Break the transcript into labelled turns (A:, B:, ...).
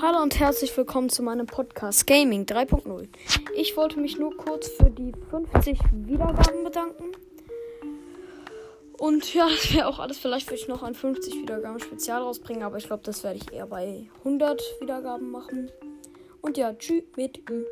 A: Hallo und herzlich willkommen zu meinem Podcast Gaming 3.0. Ich wollte mich nur kurz für die 50 Wiedergaben bedanken. Und ja, das wäre auch alles. Vielleicht würde ich noch ein 50 Wiedergaben Spezial rausbringen, aber ich glaube, das werde ich eher bei 100 Wiedergaben machen. Und ja, tschüss mit Ü.